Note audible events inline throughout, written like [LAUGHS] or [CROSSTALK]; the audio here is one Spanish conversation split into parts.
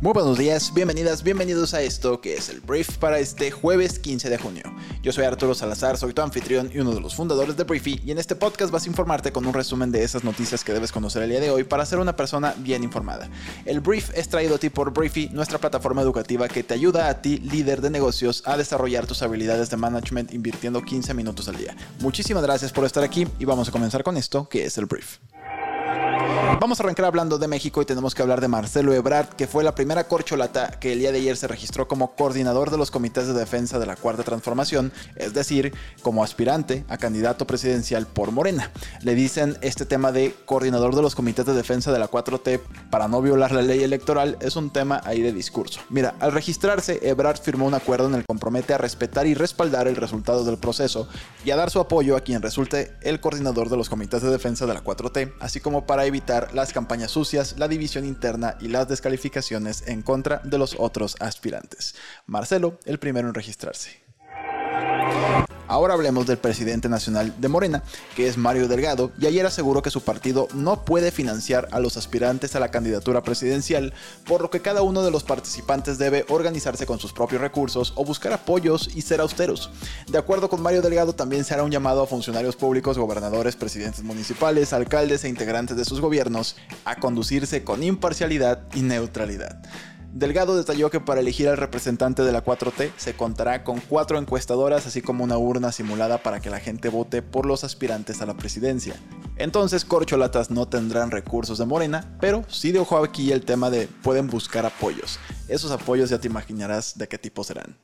Muy buenos días, bienvenidas, bienvenidos a esto que es el brief para este jueves 15 de junio. Yo soy Arturo Salazar, soy tu anfitrión y uno de los fundadores de Briefy y en este podcast vas a informarte con un resumen de esas noticias que debes conocer el día de hoy para ser una persona bien informada. El brief es traído a ti por Briefy, nuestra plataforma educativa que te ayuda a ti, líder de negocios, a desarrollar tus habilidades de management invirtiendo 15 minutos al día. Muchísimas gracias por estar aquí y vamos a comenzar con esto que es el brief. Vamos a arrancar hablando de México y tenemos que hablar de Marcelo Ebrard, que fue la primera corcholata que el día de ayer se registró como coordinador de los comités de defensa de la Cuarta Transformación, es decir, como aspirante a candidato presidencial por Morena. Le dicen este tema de coordinador de los comités de defensa de la 4T para no violar la ley electoral es un tema ahí de discurso. Mira, al registrarse, Ebrard firmó un acuerdo en el que compromete a respetar y respaldar el resultado del proceso y a dar su apoyo a quien resulte el coordinador de los comités de defensa de la 4T, así como para evitar las campañas sucias, la división interna y las descalificaciones en contra de los otros aspirantes. Marcelo, el primero en registrarse. Ahora hablemos del presidente nacional de Morena, que es Mario Delgado, y ayer aseguró que su partido no puede financiar a los aspirantes a la candidatura presidencial, por lo que cada uno de los participantes debe organizarse con sus propios recursos o buscar apoyos y ser austeros. De acuerdo con Mario Delgado, también se hará un llamado a funcionarios públicos, gobernadores, presidentes municipales, alcaldes e integrantes de sus gobiernos a conducirse con imparcialidad y neutralidad. Delgado detalló que para elegir al representante de la 4T se contará con cuatro encuestadoras así como una urna simulada para que la gente vote por los aspirantes a la presidencia. Entonces corcholatas no tendrán recursos de Morena, pero sí de ojo aquí el tema de pueden buscar apoyos. Esos apoyos ya te imaginarás de qué tipo serán.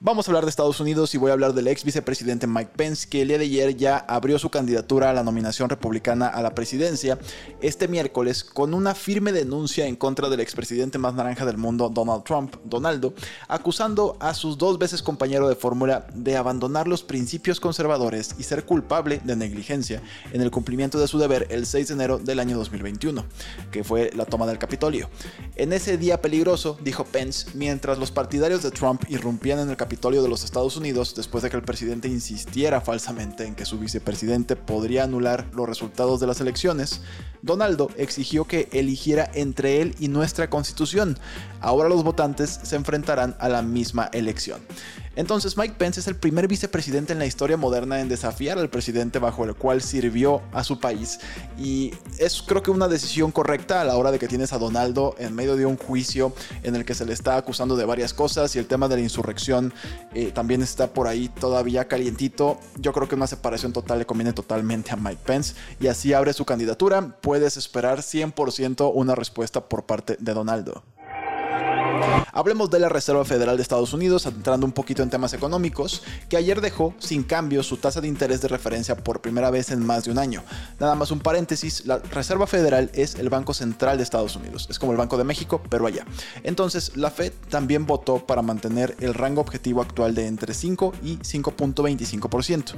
Vamos a hablar de Estados Unidos y voy a hablar del ex vicepresidente Mike Pence, que el día de ayer ya abrió su candidatura a la nominación republicana a la presidencia este miércoles con una firme denuncia en contra del expresidente más naranja del mundo, Donald Trump, Donaldo, acusando a sus dos veces compañero de fórmula de abandonar los principios conservadores y ser culpable de negligencia en el cumplimiento de su deber el 6 de enero del año 2021, que fue la toma del Capitolio. En ese día peligroso, dijo Pence, mientras los partidarios de Trump irrumpían en el Capitolio de los Estados Unidos después de que el presidente insistiera falsamente en que su vicepresidente podría anular los resultados de las elecciones, Donaldo exigió que eligiera entre él y nuestra constitución. Ahora los votantes se enfrentarán a la misma elección. Entonces Mike Pence es el primer vicepresidente en la historia moderna en desafiar al presidente bajo el cual sirvió a su país. Y es creo que una decisión correcta a la hora de que tienes a Donaldo en medio de un juicio en el que se le está acusando de varias cosas y el tema de la insurrección eh, también está por ahí todavía calientito. Yo creo que una separación total le conviene totalmente a Mike Pence y así abre su candidatura. Puedes esperar 100% una respuesta por parte de Donaldo. Hablemos de la Reserva Federal de Estados Unidos, entrando un poquito en temas económicos, que ayer dejó sin cambio su tasa de interés de referencia por primera vez en más de un año. Nada más un paréntesis, la Reserva Federal es el Banco Central de Estados Unidos, es como el Banco de México, pero allá. Entonces, la Fed también votó para mantener el rango objetivo actual de entre 5 y 5.25%.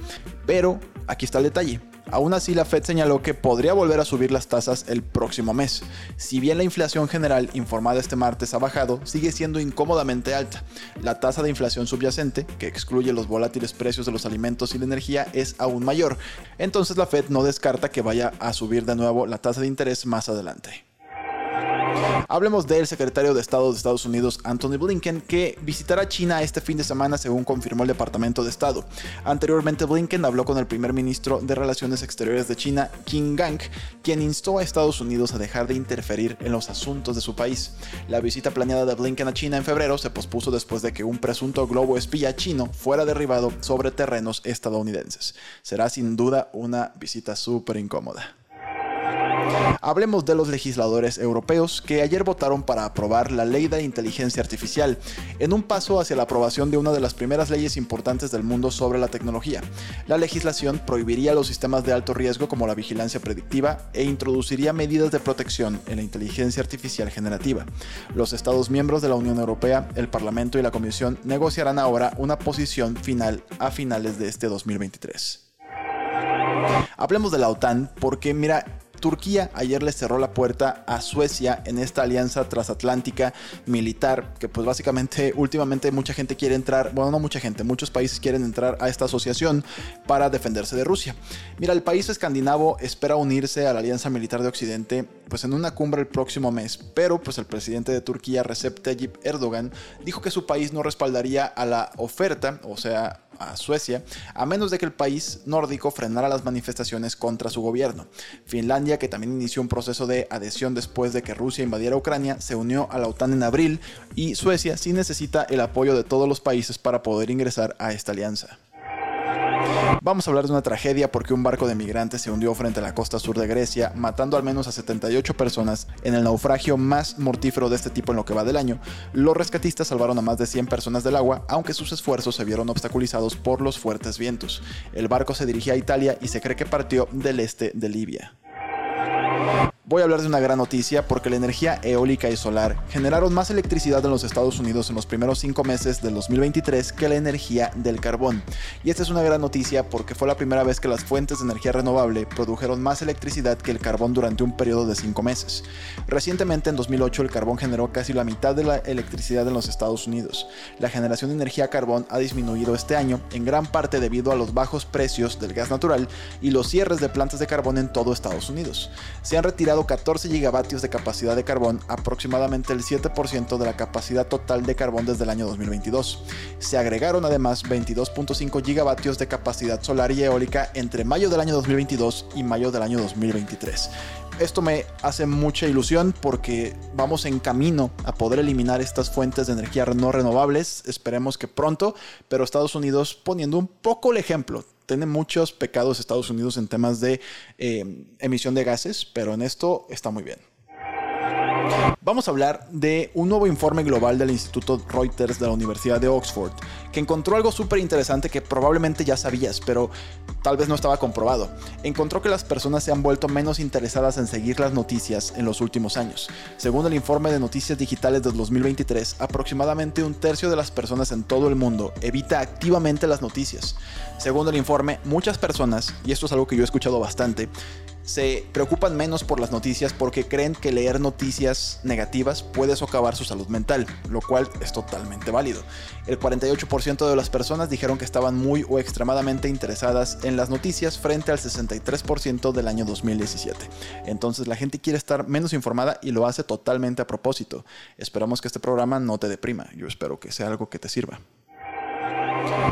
Pero aquí está el detalle. Aún así, la Fed señaló que podría volver a subir las tasas el próximo mes. Si bien la inflación general informada este martes ha bajado, sigue siendo incómodamente alta. La tasa de inflación subyacente, que excluye los volátiles precios de los alimentos y la energía, es aún mayor. Entonces la Fed no descarta que vaya a subir de nuevo la tasa de interés más adelante. Hablemos del secretario de Estado de Estados Unidos, Anthony Blinken, que visitará China este fin de semana según confirmó el Departamento de Estado. Anteriormente Blinken habló con el primer ministro de Relaciones Exteriores de China, Qin Gang, quien instó a Estados Unidos a dejar de interferir en los asuntos de su país. La visita planeada de Blinken a China en febrero se pospuso después de que un presunto globo espía chino fuera derribado sobre terrenos estadounidenses. Será sin duda una visita súper incómoda. Hablemos de los legisladores europeos que ayer votaron para aprobar la ley de inteligencia artificial, en un paso hacia la aprobación de una de las primeras leyes importantes del mundo sobre la tecnología. La legislación prohibiría los sistemas de alto riesgo como la vigilancia predictiva e introduciría medidas de protección en la inteligencia artificial generativa. Los Estados miembros de la Unión Europea, el Parlamento y la Comisión negociarán ahora una posición final a finales de este 2023. Hablemos de la OTAN porque mira, Turquía ayer le cerró la puerta a Suecia en esta alianza transatlántica militar, que pues básicamente [LAUGHS] últimamente mucha gente quiere entrar, bueno, no mucha gente, muchos países quieren entrar a esta asociación para defenderse de Rusia. Mira, el país escandinavo espera unirse a la alianza militar de Occidente pues en una cumbre el próximo mes, pero pues el presidente de Turquía, Recep Tayyip Erdogan, dijo que su país no respaldaría a la oferta, o sea, a Suecia, a menos de que el país nórdico frenara las manifestaciones contra su gobierno. Finlandia, que también inició un proceso de adhesión después de que Rusia invadiera Ucrania, se unió a la OTAN en abril y Suecia sí necesita el apoyo de todos los países para poder ingresar a esta alianza. Vamos a hablar de una tragedia porque un barco de migrantes se hundió frente a la costa sur de Grecia, matando al menos a 78 personas en el naufragio más mortífero de este tipo en lo que va del año. Los rescatistas salvaron a más de 100 personas del agua, aunque sus esfuerzos se vieron obstaculizados por los fuertes vientos. El barco se dirigía a Italia y se cree que partió del este de Libia. Voy a hablar de una gran noticia porque la energía eólica y solar generaron más electricidad en los Estados Unidos en los primeros cinco meses del 2023 que la energía del carbón. Y esta es una gran noticia porque fue la primera vez que las fuentes de energía renovable produjeron más electricidad que el carbón durante un periodo de cinco meses. Recientemente, en 2008, el carbón generó casi la mitad de la electricidad en los Estados Unidos. La generación de energía carbón ha disminuido este año, en gran parte debido a los bajos precios del gas natural y los cierres de plantas de carbón en todo Estados Unidos. Se han retirado 14 gigavatios de capacidad de carbón, aproximadamente el 7% de la capacidad total de carbón desde el año 2022. Se agregaron además 22.5 gigavatios de capacidad solar y eólica entre mayo del año 2022 y mayo del año 2023 esto me hace mucha ilusión porque vamos en camino a poder eliminar estas fuentes de energía no renovables. Esperemos que pronto, pero Estados Unidos poniendo un poco el ejemplo tiene muchos pecados Estados Unidos en temas de eh, emisión de gases, pero en esto está muy bien. Vamos a hablar de un nuevo informe global del Instituto Reuters de la Universidad de Oxford, que encontró algo súper interesante que probablemente ya sabías, pero tal vez no estaba comprobado. Encontró que las personas se han vuelto menos interesadas en seguir las noticias en los últimos años. Según el informe de noticias digitales del 2023, aproximadamente un tercio de las personas en todo el mundo evita activamente las noticias. Según el informe, muchas personas, y esto es algo que yo he escuchado bastante, se preocupan menos por las noticias porque creen que leer noticias negativas puede socavar su salud mental, lo cual es totalmente válido. El 48% de las personas dijeron que estaban muy o extremadamente interesadas en las noticias frente al 63% del año 2017. Entonces la gente quiere estar menos informada y lo hace totalmente a propósito. Esperamos que este programa no te deprima, yo espero que sea algo que te sirva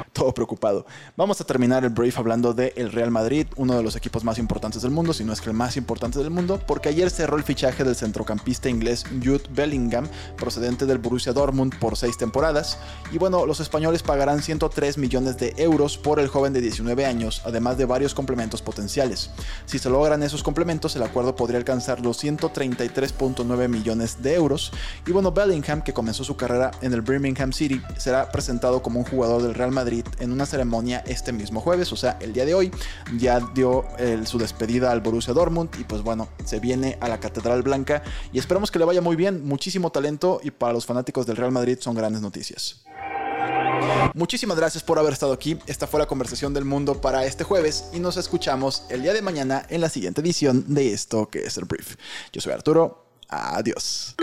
[LAUGHS] todo preocupado. Vamos a terminar el brief hablando de el Real Madrid, uno de los equipos más importantes del mundo, si no es que el más importante del mundo, porque ayer cerró el fichaje del centrocampista inglés Jude Bellingham, procedente del Borussia Dortmund por seis temporadas. Y bueno, los españoles pagarán 103 millones de euros por el joven de 19 años, además de varios complementos potenciales. Si se logran esos complementos, el acuerdo podría alcanzar los 133.9 millones de euros. Y bueno, Bellingham, que comenzó su carrera en el Birmingham City, será presentado como un jugador del Real Madrid en una ceremonia este mismo jueves, o sea, el día de hoy. Ya dio su despedida al Borussia Dortmund y pues bueno, se viene a la Catedral Blanca y esperamos que le vaya muy bien, muchísimo talento y para los fanáticos del Real Madrid son grandes noticias. Muchísimas gracias por haber estado aquí. Esta fue la conversación del mundo para este jueves y nos escuchamos el día de mañana en la siguiente edición de esto que es el brief. Yo soy Arturo. Adiós.